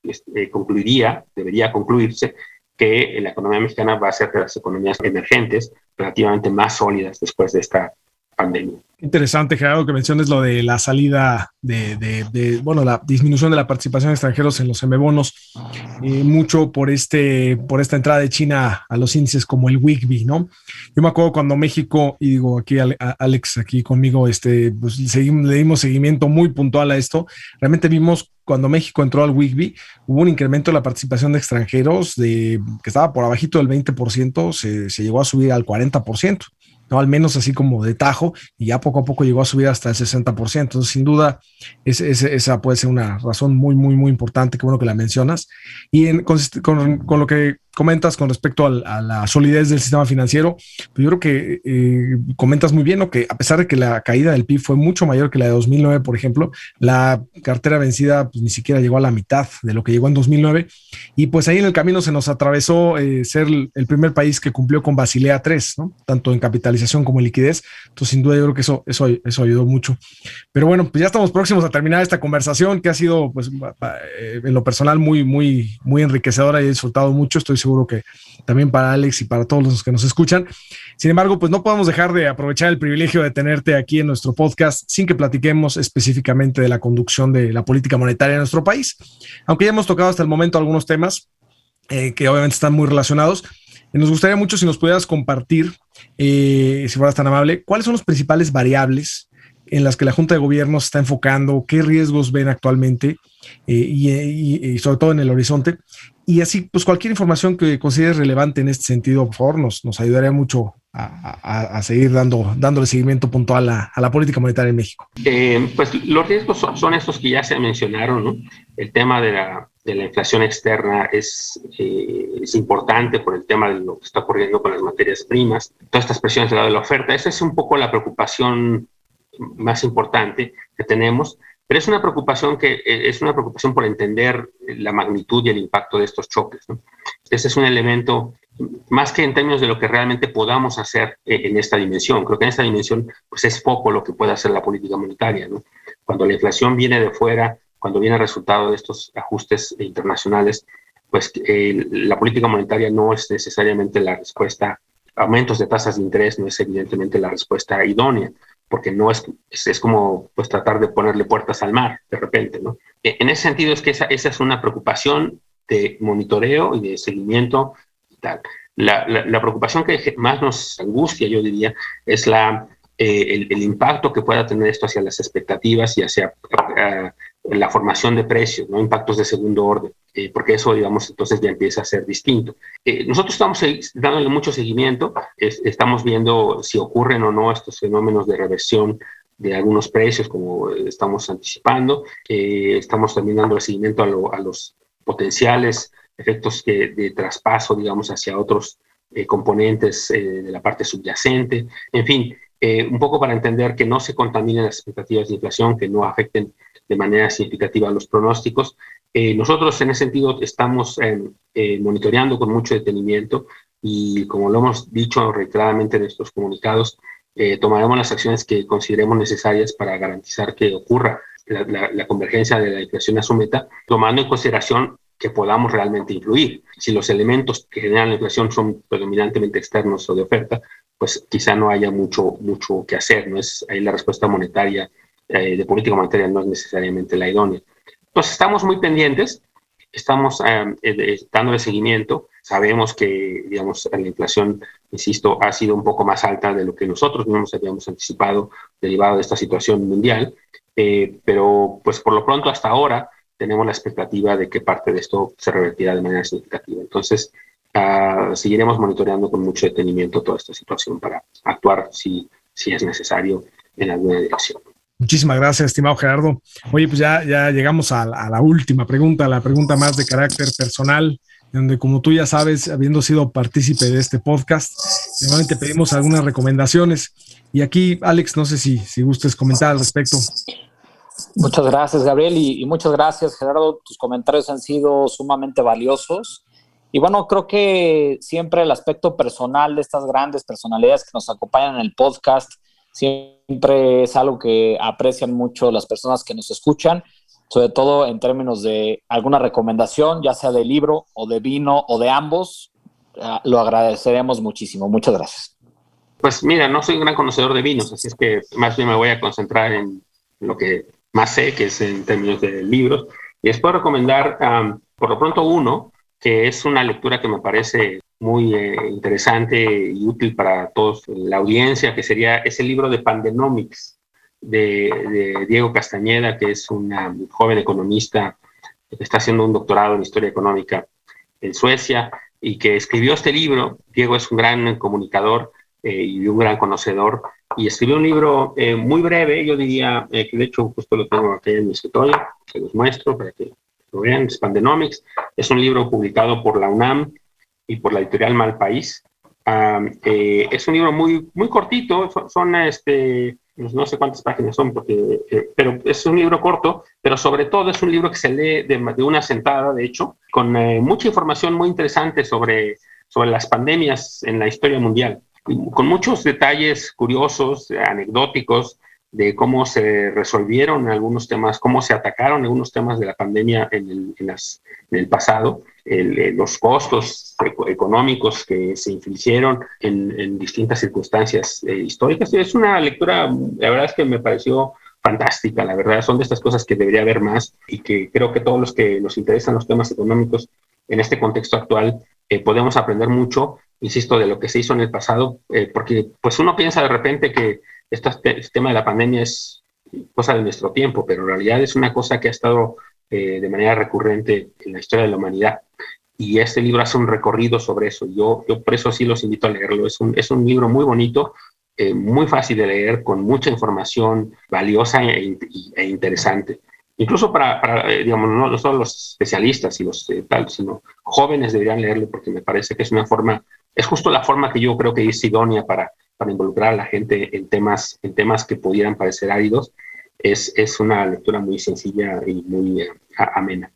este, concluiría, debería concluirse, que la economía mexicana va a ser de las economías emergentes relativamente más sólidas después de esta pandemia. Interesante, Gerardo, que menciones lo de la salida de, bueno, la disminución de la participación de extranjeros en los M-bonos, eh, mucho por, este, por esta entrada de China a los índices como el WIGBI, ¿no? Yo me acuerdo cuando México, y digo aquí Alex, aquí conmigo, este, pues seguimos, le dimos seguimiento muy puntual a esto, realmente vimos cuando México entró al WIGBI, hubo un incremento de la participación de extranjeros de, que estaba por abajito del 20%, se, se llegó a subir al 40%. ¿No? Al menos así como de tajo, y ya poco a poco llegó a subir hasta el 60%. Entonces, sin duda, esa puede ser una razón muy, muy, muy importante, que bueno que la mencionas. Y en, con, lo que comentas con respecto a la solidez del sistema financiero, pues yo creo que eh, comentas muy bien, ¿no? que a pesar de que la caída del PIB fue mucho mayor que la de 2009, por ejemplo, la cartera vencida pues, ni siquiera llegó a la mitad de lo que llegó en 2009. Y pues ahí en el camino se nos atravesó eh, ser el primer país que cumplió con Basilea 3, ¿no? tanto en capitalización como en liquidez. Entonces, sin duda, yo creo que eso, eso, eso ayudó mucho. Pero bueno, pues ya estamos próximos a terminar esta conversación que ha sido, pues, eh, en lo personal, muy, muy, muy enriquecedora y he disfrutado mucho. Estoy seguro que también para Alex y para todos los que nos escuchan. Sin embargo, pues no podemos dejar de aprovechar el privilegio de tenerte aquí en nuestro podcast sin que platiquemos específicamente de la conducción de la política monetaria en nuestro país. Aunque ya hemos tocado hasta el momento algunos temas eh, que obviamente están muy relacionados, eh, nos gustaría mucho si nos pudieras compartir, eh, si fueras tan amable, cuáles son los principales variables en las que la Junta de Gobierno se está enfocando, qué riesgos ven actualmente y, sobre todo en el horizonte y así, pues cualquier información que consideres relevante en este sentido, por favor, nos, nos ayudaría mucho a, seguir dando, dándole seguimiento puntual a, a la política monetaria en México. Eh, pues los riesgos son, estos que ya se mencionaron. El tema de la, de la inflación externa es, eh, es importante por el tema de lo que está ocurriendo con las materias primas, todas estas presiones de la oferta. Esa es un poco la preocupación más importante que tenemos. Pero es una preocupación que eh, es una preocupación por entender la magnitud y el impacto de estos choques. Ese es un elemento más que en términos de lo que realmente podamos hacer eh, en esta dimensión. Creo que en esta dimensión pues es poco lo que puede hacer la política monetaria. Cuando la inflación viene de fuera, cuando viene el resultado de estos ajustes internacionales, pues eh, la política monetaria no es necesariamente la respuesta. Aumentos de tasas de interés no es evidentemente la respuesta idónea porque no es, es, como pues tratar de ponerle puertas al mar de repente, ¿no? E, en ese sentido es que esa, esa es una preocupación de monitoreo y de seguimiento y tal. La, la, preocupación que más nos angustia, yo diría, es la, eh, el, impacto que pueda tener esto hacia las expectativas y hacia uh, la formación de precios, ¿no? impactos de segundo orden, eh, porque eso, digamos, entonces ya empieza a ser distinto. Eh, nosotros estamos dándole mucho seguimiento, estamos viendo si ocurren o no estos fenómenos de reversión de algunos precios, como estamos anticipando, eh, estamos también dando seguimiento a, los potenciales efectos de traspaso, digamos, hacia otros componentes de la parte subyacente, en fin, un poco para entender que no se contaminen las expectativas de inflación, que no afecten de manera significativa los pronósticos. Eh, nosotros en ese sentido estamos eh, eh, monitoreando con mucho detenimiento y como lo hemos dicho reiteradamente en estos comunicados, tomaremos las acciones que consideremos necesarias para garantizar que ocurra la, convergencia de la inflación a su meta, tomando en consideración que podamos realmente influir. Si los elementos que generan la inflación son predominantemente externos o de oferta, pues quizá no haya mucho, mucho que hacer, no es ahí la respuesta monetaria eh, de política monetaria no es necesariamente la idónea. Entonces, estamos muy pendientes, estamos eh, eh, dándole seguimiento. Sabemos que, digamos, la inflación, insisto, ha sido un poco más alta de lo que nosotros mismos habíamos anticipado derivado de esta situación mundial, pero pues por lo pronto hasta ahora tenemos la expectativa de que parte de esto se revertirá de manera significativa. Entonces, ah, seguiremos monitoreando con mucho detenimiento toda esta situación para actuar si, si es necesario en alguna dirección. Muchísimas gracias, estimado Gerardo. Oye, pues ya, ya llegamos a, la última pregunta, la pregunta más de carácter personal, donde como tú ya sabes, habiendo sido partícipe de este podcast, normalmente pedimos algunas recomendaciones. Y aquí, Alex, no sé si, si gustes comentar al respecto. Muchas gracias, Gabriel, y, y, muchas gracias, Gerardo. Tus comentarios han sido sumamente valiosos. Y bueno, creo que siempre el aspecto personal de estas grandes personalidades que nos acompañan en el podcast siempre es algo que aprecian mucho las personas que nos escuchan, sobre todo en términos de alguna recomendación, ya sea de libro o de vino o de ambos. Ah, lo agradeceremos muchísimo. Muchas gracias. Pues mira, no soy un gran conocedor de vinos, así es que más bien me voy a concentrar en lo que más sé, que es en términos de libros. Y les puedo recomendar, por lo pronto, uno, que es una lectura que me parece muy eh, interesante y útil para todos la audiencia, que sería ese libro de Pandenomics de, Diego Castañeda, que es un joven economista que está haciendo un doctorado en historia económica en Suecia y que escribió este libro. Diego es un gran comunicador eh, y un gran conocedor y escribió un libro eh, muy breve, yo diría, que de hecho justo lo tengo aquí en mi escritorio, se los muestro para que vean, Pandenomics. Es un libro publicado por la UNAM y por la editorial Malpaís. Eh, es un libro muy, muy cortito, son, este, pues no sé cuántas páginas son, porque, eh, pero es un libro corto, pero sobre todo es un libro que se lee de, de una sentada, de hecho, con eh, mucha información muy interesante sobre, sobre las pandemias en la historia mundial, con muchos detalles curiosos, anecdóticos, de cómo se resolvieron algunos temas, cómo se atacaron algunos temas de la pandemia en el, pasado, eh, los costos económicos que se infligieron en, en distintas circunstancias eh, históricas. Es una lectura, la verdad es que me pareció fantástica, la verdad, son de estas cosas que debería haber más y que creo que todos los que nos interesan los temas económicos en este contexto actual eh, podemos aprender mucho, insisto, de lo que se hizo en el pasado, porque pues uno piensa de repente que este, tema de la pandemia es cosa de nuestro tiempo, pero en realidad es una cosa que ha estado eh, de manera recurrente en la historia de la humanidad. Y este libro hace un recorrido sobre eso. Yo, yo por eso sí los invito a leerlo. Es un, es un libro muy bonito, eh, muy fácil de leer, con mucha información valiosa e, e interesante. Incluso para, para eh, digamos, no, solo los especialistas y los tal, sino jóvenes deberían leerlo porque me parece que es una forma, es justo la forma que yo creo que es idónea para para involucrar a la gente en temas, en temas que pudieran parecer áridos, es, es una lectura muy sencilla y muy eh, amena.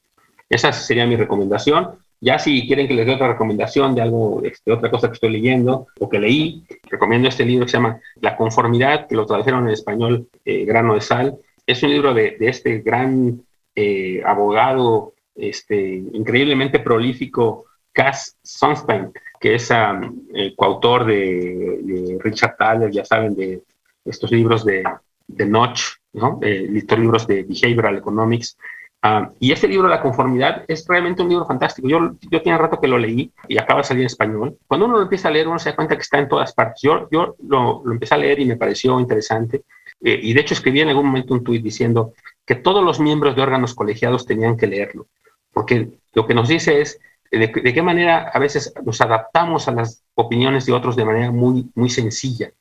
Esa sería mi recomendación. Ya si quieren que les dé otra recomendación de algo, este, otra cosa que estoy leyendo o que leí, recomiendo este libro que se llama La conformidad, que lo tradujeron en español eh, Grano de Sal. Es un libro de, de este gran eh, abogado, este, increíblemente prolífico, Cass Sunstein, que es el coautor de, Richard Thaler, ya saben, de estos libros de, de Notch, ¿no? estos libros de Behavioral Economics. Ah, y este libro, La Conformidad, es realmente un libro fantástico. Yo, yo tiene rato que lo leí y acaba de salir en español. Cuando uno lo empieza a leer, uno se da cuenta que está en todas partes. Yo, yo lo, lo empecé a leer y me pareció interesante. Eh, y de hecho escribí en algún momento un tuit diciendo que todos los miembros de órganos colegiados tenían que leerlo. Porque lo que nos dice es de, qué manera a veces nos adaptamos a las opiniones de otros de manera muy, muy sencilla.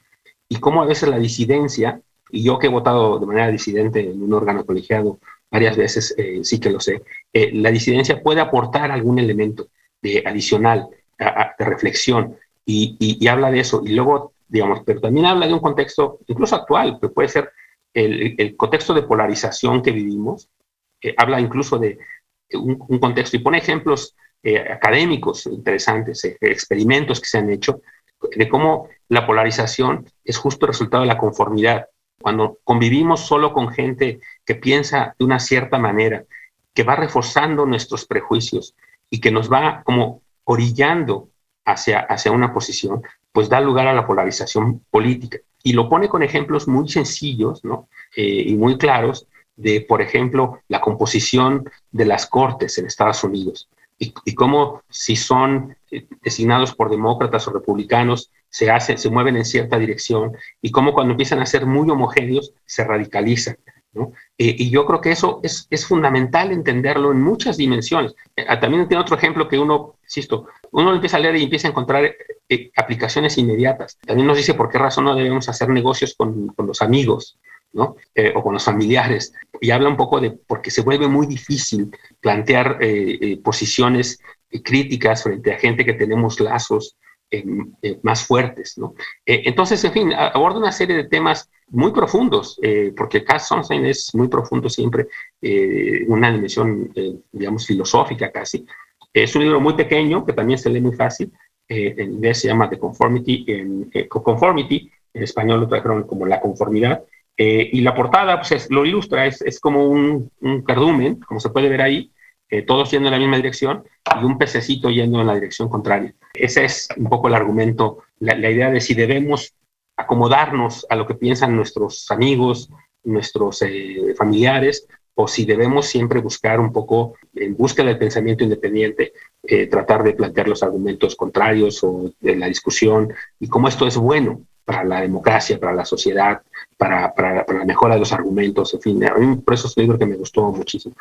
Y cómo a veces la disidencia, y yo que he votado de manera disidente en un órgano colegiado varias veces, eh, sí que lo sé, eh, la disidencia puede aportar algún elemento de adicional de reflexión. Y, y, habla de eso. Y luego, digamos, pero también habla de un contexto incluso actual, que puede ser el, el contexto de polarización que vivimos, eh, habla incluso de un, un, contexto. Y pone ejemplos eh, académicos interesantes, eh, experimentos que se han hecho, de cómo la polarización es justo el resultado de la conformidad. Cuando convivimos solo con gente que piensa de una cierta manera, que va reforzando nuestros prejuicios y que nos va como orillando hacia, hacia una posición, pues da lugar a la polarización política. Y lo pone con ejemplos muy sencillos ¿no? Eh, y muy claros de, por ejemplo, la composición de las cortes en Estados Unidos y, cómo si son eh, designados por demócratas o republicanos se hacen, se mueven en cierta dirección y cómo cuando empiezan a ser muy homogéneos se radicalizan. ¿no? Eh, y yo creo que eso es, es, fundamental entenderlo en muchas dimensiones. Eh, ah, también tiene otro ejemplo que uno, insisto, uno empieza a leer y empieza a encontrar aplicaciones inmediatas. También nos dice por qué razón no debemos hacer negocios con, con los amigos, ¿no? o con los familiares. Y habla un poco de porque se vuelve muy difícil plantear eh, eh, posiciones críticas frente a gente que tenemos lazos más fuertes. ¿no? entonces, en fin, aborda una serie de temas muy profundos, porque Cass Sunshine es muy profundo siempre, una dimensión, digamos, filosófica casi. Es un libro muy pequeño, que también se lee muy fácil, en inglés se llama The Conformity, en, Conformity, en español lo trajeron como La Conformidad, eh, y la portada pues lo ilustra, es, es como un, un, cardumen, como se puede ver ahí, eh, todos yendo en la misma dirección y un pececito yendo en la dirección contraria. Ese es un poco el argumento, la, la idea de si debemos acomodarnos a lo que piensan nuestros amigos, nuestros eh, familiares, o si debemos siempre buscar un poco, en búsqueda del pensamiento independiente, tratar de plantear los argumentos contrarios o de la discusión y cómo esto es bueno para la democracia, para la sociedad, para, para, la mejora de los argumentos, en fin, a mí por eso es un libro que me gustó muchísimo.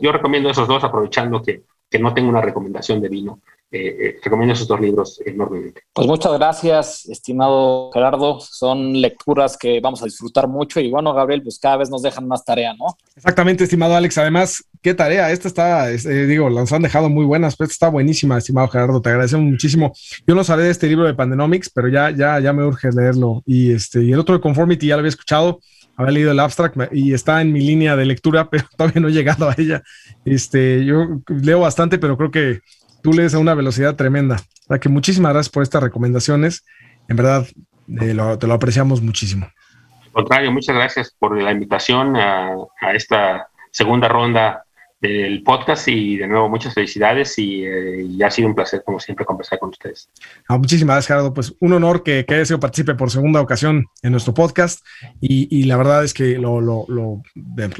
Yo recomiendo esos dos, aprovechando que, que no tengo una recomendación de vino. Eh, eh, recomiendo esos dos libros enormemente. Pues muchas gracias, estimado Gerardo. Son lecturas que vamos a disfrutar mucho y bueno, Gabriel, pues cada vez nos dejan más tarea, ¿no? Exactamente, estimado Alex. Además, qué tarea. Esta está, eh, digo, las han dejado muy buenas, pero esta está buenísima, estimado Gerardo. Te agradecemos muchísimo. Yo no sabía de este libro de Pandenomics, pero ya, ya, ya me urge leerlo. Y este, y el otro de Conformity ya lo había escuchado había leído el abstract y está en mi línea de lectura, pero todavía no he llegado a ella. Este, yo leo bastante, pero creo que tú lees a una velocidad tremenda. O que muchísimas gracias por estas recomendaciones. En verdad, eh, te lo apreciamos muchísimo. Contrario, muchas gracias por la invitación a, esta segunda ronda del podcast y de nuevo muchas felicidades y, eh, ha sido un placer como siempre conversar con ustedes. Ah, muchísimas gracias Gerardo, pues un honor que, que haya sido participe por segunda ocasión en nuestro podcast y, la verdad es que lo, lo, lo,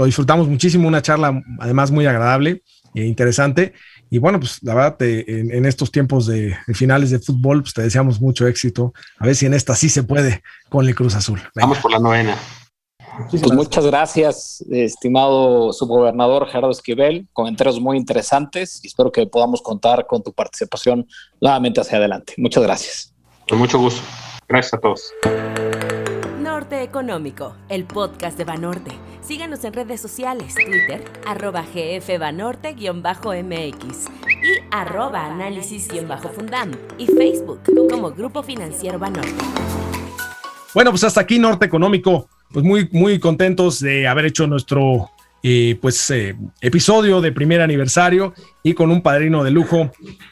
disfrutamos muchísimo, una charla además muy agradable e interesante y bueno, pues la verdad, en, estos tiempos de, finales de fútbol, pues te deseamos mucho éxito. A ver si en esta sí se puede con el Cruz Azul. Vamos por la novena. Pues muchas gracias, estimado subgobernador Gerardo Esquivel. Comentarios muy interesantes y espero que podamos contar con tu participación nuevamente hacia adelante. Muchas gracias. Con mucho gusto. Gracias a todos. Norte Económico, el podcast de Banorte. Síganos en redes sociales, Twitter, arroba gfbanorte-mx y arroba análisis-fundam y Facebook como Grupo Financiero Banorte. Bueno, pues hasta aquí Norte Económico. Pues muy, muy contentos de haber hecho nuestro eh, pues, eh, episodio de primer aniversario y con un padrino de lujo,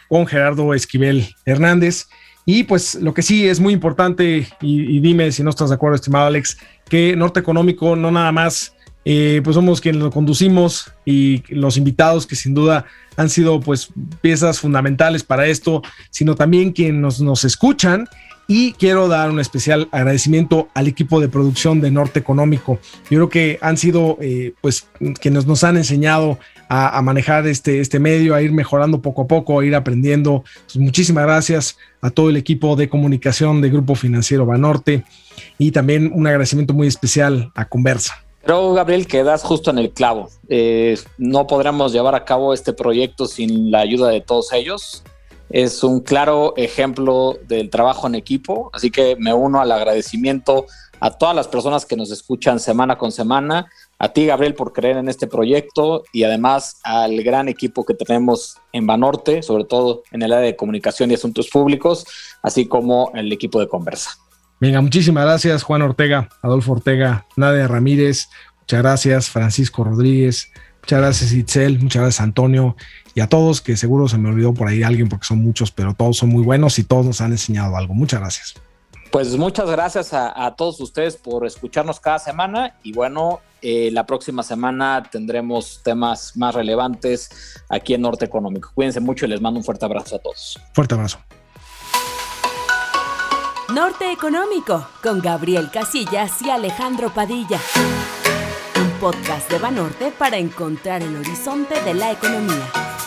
con Gerardo Esquivel Hernández. Y pues lo que sí es muy importante, y, dime si no estás de acuerdo, estimado Alex, que Norte Económico no nada más, eh, pues somos quienes lo conducimos y los invitados que sin duda han sido pues piezas fundamentales para esto, sino también quienes nos, escuchan y quiero dar un especial agradecimiento al equipo de producción de Norte Económico. Yo creo que han sido, eh, pues, quienes nos han enseñado a, manejar este, este medio, a ir mejorando poco a poco, a ir aprendiendo. Pues, muchísimas gracias a todo el equipo de comunicación de Grupo Financiero Banorte y también un agradecimiento muy especial a Conversa. Creo, Gabriel, que das justo en el clavo. Eh, no podríamos llevar a cabo este proyecto sin la ayuda de todos ellos. Es un claro ejemplo del trabajo en equipo, así que me uno al agradecimiento a todas las personas que nos escuchan semana con semana a ti, Gabriel, por creer en este proyecto y además al gran equipo que tenemos en Banorte, sobre todo en el área de comunicación y asuntos públicos, así como el equipo de Conversa. Venga, muchísimas gracias, Juan Ortega, Adolfo Ortega, Nadia Ramírez, muchas gracias, Francisco Rodríguez, muchas gracias, Itzel, muchas gracias, Antonio, y a todos, que seguro se me olvidó por ahí alguien porque son muchos, pero todos son muy buenos y todos nos han enseñado algo. Muchas gracias. Pues muchas gracias a, todos ustedes por escucharnos cada semana y bueno, eh, la próxima semana tendremos temas más relevantes aquí en Norte Económico. Cuídense mucho y les mando un fuerte abrazo a todos. Fuerte abrazo. Norte Económico con Gabriel Casillas y Alejandro Padilla. Podcast de Banorte para encontrar el horizonte de la economía.